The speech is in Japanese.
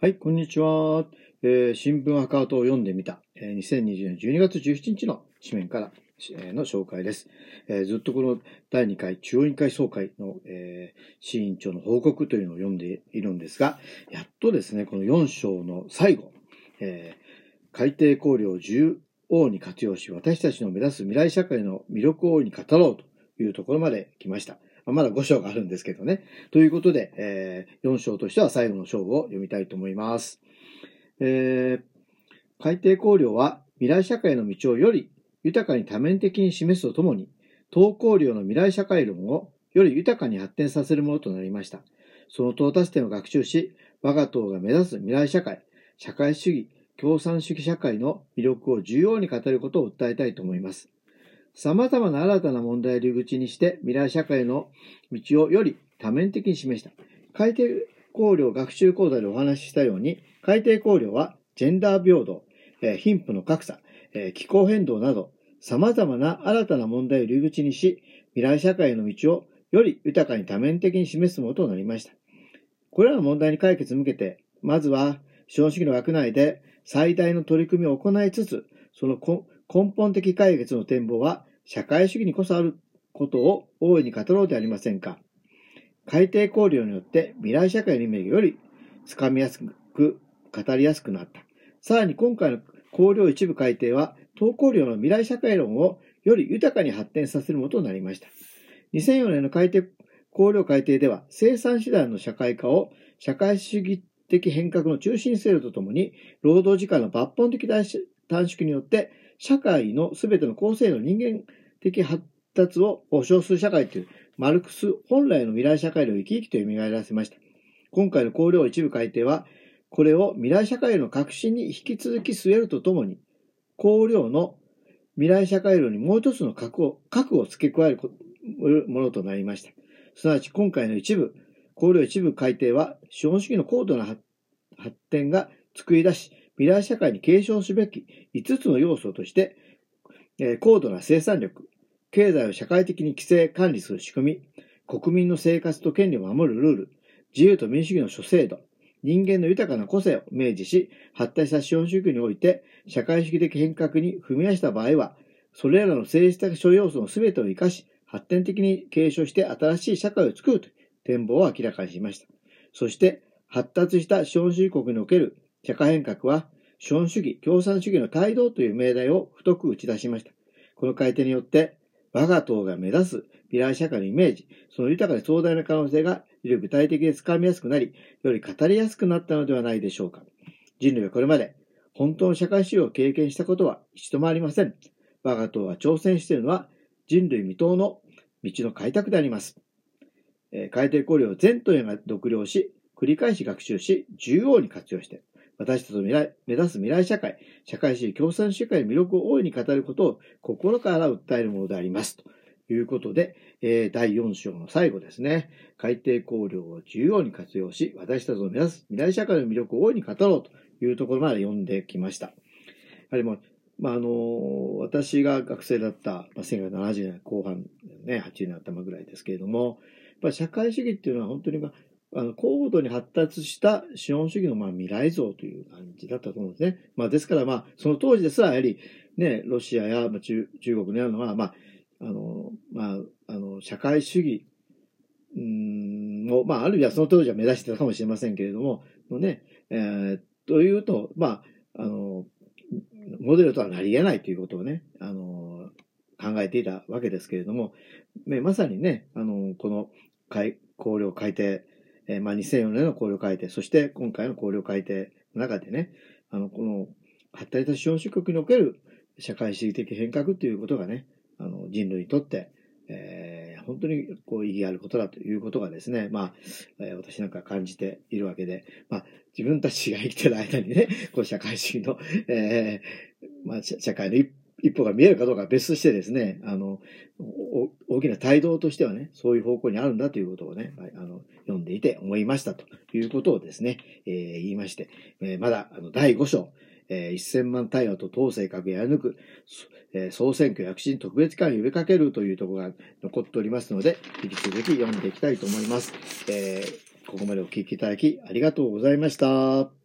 はい、こんにちは。えー新聞アカウントを読んでみた、えー2020年12月17日の紙面から、えーの紹介です、えーずっとこの第2回中央委員会総会の、えー、市委員長の報告というのを読んでいるんですが、やっとですね、この4章の最後、えー海底考慮を縦横に活用し、私たちの目指す未来社会の魅力を大いに語ろうというところまで来ました。ままだ5章があるんですけどね。ということで、えー4章としては最後の章を読みたいと思います。えー海底考慮は未来社会の道をより豊かに多面的に示すとともに、東考慮の未来社会論をより豊かに発展させるものとなりました。その到達点を学習し、我が党が目指す未来社会、社会主義、共産主義社会の魅力を重要に語ることを訴えたいと思います。様々な新たな問題を入り口にして未来社会の道をより多面的に示した。海底考慮学習講座でお話ししたように、海底考慮はジェンダー平等、えー貧富の格差、えー気候変動など、様々な新たな問題を入り口にし、未来社会の道をより豊かに多面的に示すものとなりました。これらの問題に解決に向けて、まずは資本主義の枠内で最大の取り組みを行いつつ、その根本的解決の展望は社会主義にこそあることを大いに語ろうではありませんか。海底考慮によって未来社会のイメージがよりつかみやすく、語りやすくなった。さらに今回の考慮一部改定は、東考慮の未来社会論をより豊かに発展させるものとなりました。2004年の改定考慮改定では、生産手段の社会化を社会主義的変革の中心に据えるとともに、労働時間の抜本的短縮によって、社会のすべての構成の人間的発達を保障する社会という、マルクス本来の未来社会を生き生きと蘇らせました。今回の考慮一部改定は、これを未来社会の革新に引き続き据えるとともに、考慮の未来社会論にもう一つの核を、核を付け加えるものとなりました。すなわち今回の一部、考慮一部改定は、資本主義の高度な発展が作り出し、未来社会に継承すべき5つの要素として、え高度な生産力、経済を社会的に規制管理する仕組み、国民の生活と権利を守るルール、自由と民主主義の諸制度、人間の豊かな個性を明示し、発達した資本主義において、社会主義的変革に踏み出した場合は、それらの政治的諸要素の全てを生かし、発展的に継承して新しい社会を作るという展望を明らかにしました。そして、発達した資本主義国における社会変革は、資本主義、共産主義の態度という命題を太く打ち出しました。この改定によって、我が党が目指す未来社会のイメージ、その豊かで壮大な可能性が、より具体的でつかみやすくなり、より語りやすくなったのではないでしょうか。人類はこれまで、本当の社会主義を経験したことは一度もありません。我が党が挑戦しているのは、人類未踏の道の開拓であります。えー海底考慮を全党員が独了し、繰り返し学習し、重要に活用して、私たちの未来目指す未来社会、社会主義共産主義社会の魅力を大いに語ることを心から訴えるものであります。ということで、えー第4章の最後ですね。海底考慮を重要に活用し、私たちの目指す未来社会の魅力を大いに語ろうというところまで読んできました。やはりもう、まあ、あの、私が学生だった、まあ、1970年後半、ね、80年頭ぐらいですけれども、やっぱ社会主義っていうのは本当に、まあ、あの高度に発達した資本主義のまあ未来像という感じだったと思うんですね。まあ、ですから、まあ、その当時ですら、やはり、ね、ロシアや中中国のようなのは、まあ、あの、まあ、あの、社会主義、うん、も、まあ、ある意味はその当時は目指してたかもしれませんけれども、のね、えーというと、まあ、あの、モデルとはなり得ないということをね、あの、考えていたわけですけれども、ね、まさにね、あの、この改考慮改定、えまあ、2004年の考慮改定、そして今回の考慮改定の中でね、あの、この発達した資本主義国における社会主義的変革ということがね、あの、人類にとって、えー本当にこう意義あることだということがですね、まあ、えー私なんか感じているわけで、まあ、自分たちが生きてる間にね、こう社会主義の、えーまあ、社会の一一歩が見えるかどうかは別としてですね、あの、大きな態度としてはね、そういう方向にあるんだということをね、あの、読んでいて思いましたということをですね、えー言いまして、えーまだ、あの、第5章、えー1000万対話と統制閣やり抜く、えー総選挙躍進特別会を呼びかけるというところが残っておりますので、引き続き読んでいきたいと思います。えーここまでお聞きいただきありがとうございました。